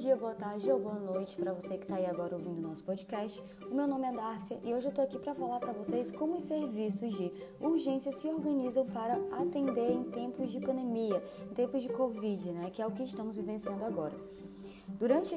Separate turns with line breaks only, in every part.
dia, boa tarde ou boa noite para você que está aí agora ouvindo o nosso podcast. O meu nome é Dárcia e hoje eu estou aqui para falar para vocês como os serviços de urgência se organizam para atender em tempos de pandemia, em tempos de Covid, né, que é o que estamos vivenciando agora. Durante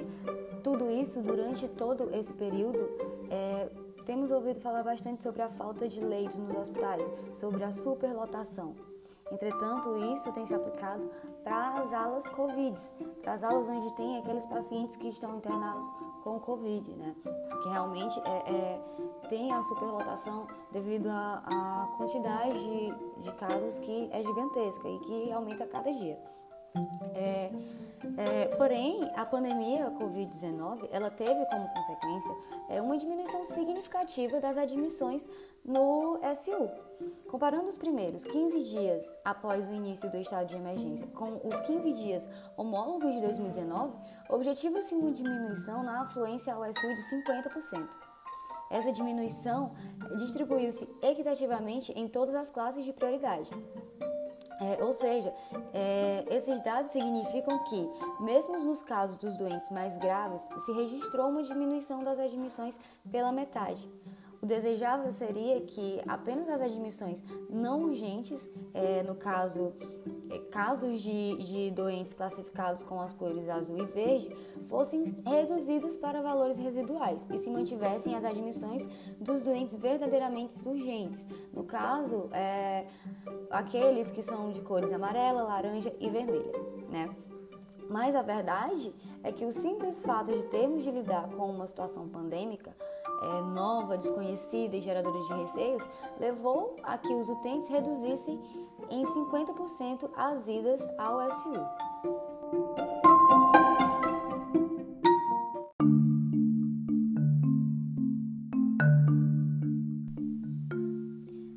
tudo isso, durante todo esse período, é, temos ouvido falar bastante sobre a falta de leitos nos hospitais, sobre a superlotação. Entretanto, isso tem se aplicado para as alas Covid, para as alas onde tem aqueles pacientes que estão internados com Covid, né? Que realmente é, é tem a superlotação devido à quantidade de, de casos que é gigantesca e que aumenta a cada dia. É, é, porém, a pandemia Covid-19 ela teve como consequência é, uma diminuição significativa das admissões no SU. Comparando os primeiros 15 dias após o início do estado de emergência com os 15 dias homólogos de 2019, objetiva-se uma diminuição na afluência ao SU de 50%. Essa diminuição distribuiu-se equitativamente em todas as classes de prioridade. É, ou seja, é, esses dados significam que, mesmo nos casos dos doentes mais graves, se registrou uma diminuição das admissões pela metade. O desejável seria que apenas as admissões não urgentes, é, no caso, é, casos de, de doentes classificados com as cores azul e verde, fossem reduzidas para valores residuais e se mantivessem as admissões dos doentes verdadeiramente urgentes. No caso, é, aqueles que são de cores amarela, laranja e vermelha, né? Mas a verdade é que o simples fato de termos de lidar com uma situação pandêmica é, nova, desconhecida e geradora de receios, levou a que os utentes reduzissem em 50% as idas ao SU.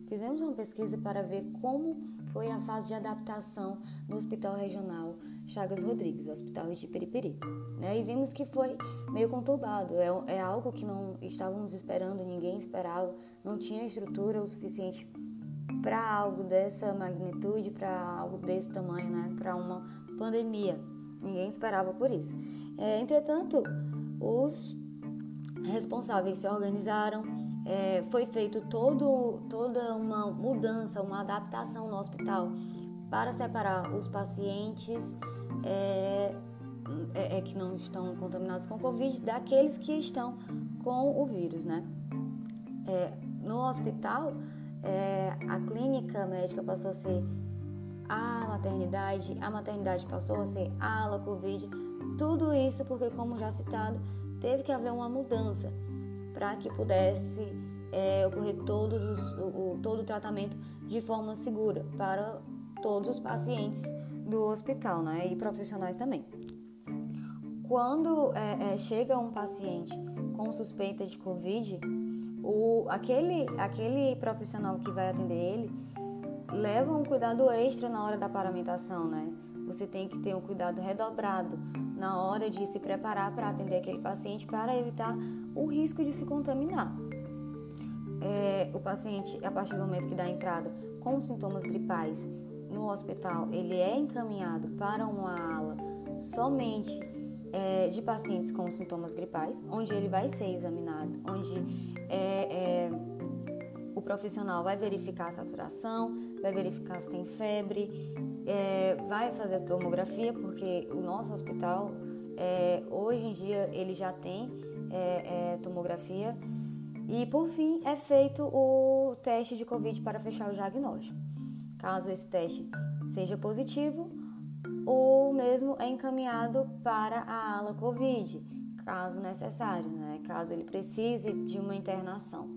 Fizemos uma pesquisa para ver como foi a fase de adaptação no Hospital Regional Chagas Rodrigues, o Hospital de Periperi. Né? E vimos que foi meio conturbado, é, é algo que não estávamos esperando, ninguém esperava, não tinha estrutura o suficiente para algo dessa magnitude, para algo desse tamanho, né? para uma pandemia. Ninguém esperava por isso. É, entretanto, os responsáveis se organizaram, é, foi feito todo, toda uma mudança, uma adaptação no hospital para separar os pacientes é, é, é, que não estão contaminados com Covid daqueles que estão com o vírus, né? É, no hospital, é, a clínica médica passou a ser a maternidade, a maternidade passou a ser a ala Covid, tudo isso porque, como já citado, teve que haver uma mudança para que pudesse é, ocorrer todos os, o, todo o tratamento de forma segura para todos os pacientes do hospital né, e profissionais também. Quando é, é, chega um paciente com suspeita de Covid, o, aquele, aquele profissional que vai atender ele leva um cuidado extra na hora da paramentação, né? Você tem que ter um cuidado redobrado na hora de se preparar para atender aquele paciente para evitar o risco de se contaminar. É, o paciente, a partir do momento que dá entrada com sintomas gripais no hospital ele é encaminhado para uma ala somente é, de pacientes com sintomas gripais, onde ele vai ser examinado, onde é, é, o profissional vai verificar a saturação, vai verificar se tem febre, é, vai fazer a tomografia, porque o nosso hospital, é, hoje em dia, ele já tem é, tomografia. E, por fim, é feito o teste de Covid para fechar o diagnóstico. Caso esse teste seja positivo, ou mesmo é encaminhado para a ala COVID, caso necessário, né? caso ele precise de uma internação.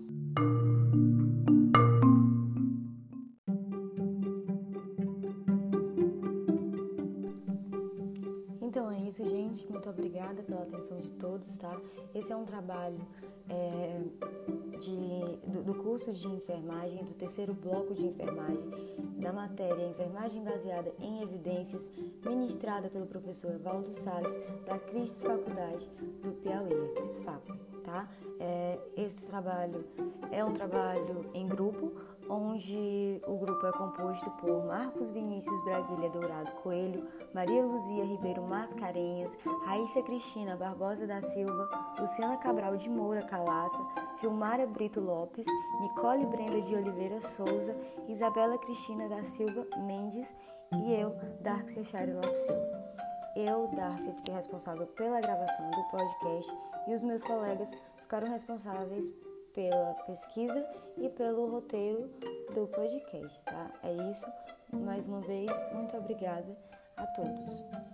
É isso, gente. Muito obrigada pela atenção de todos, tá? Esse é um trabalho é, de, do, do, curso de enfermagem, do terceiro bloco de enfermagem, da matéria Enfermagem Baseada em Evidências, ministrada pelo professor Evaldo Salles, da Cristos Faculdade do Piauí, a CrisFac, tá? É, esse trabalho é um trabalho em grupo, onde o grupo é composto por Marcos Vinícius Braguilha Dourado Coelho, Maria Luzia Ribeiro Mascarenhas, Raíssa Cristina Barbosa da Silva, Luciana Cabral de Moura Calaça, Filmara Brito Lopes, Nicole Brenda de Oliveira Souza, Isabela Cristina da Silva Mendes e eu, Darcy Chari Lopes Silva. Eu, Darcy, fiquei responsável pela gravação do podcast e os meus colegas ficaram responsáveis pela pesquisa e pelo roteiro do podcast, tá? É isso. Mais uma vez, muito obrigada a todos.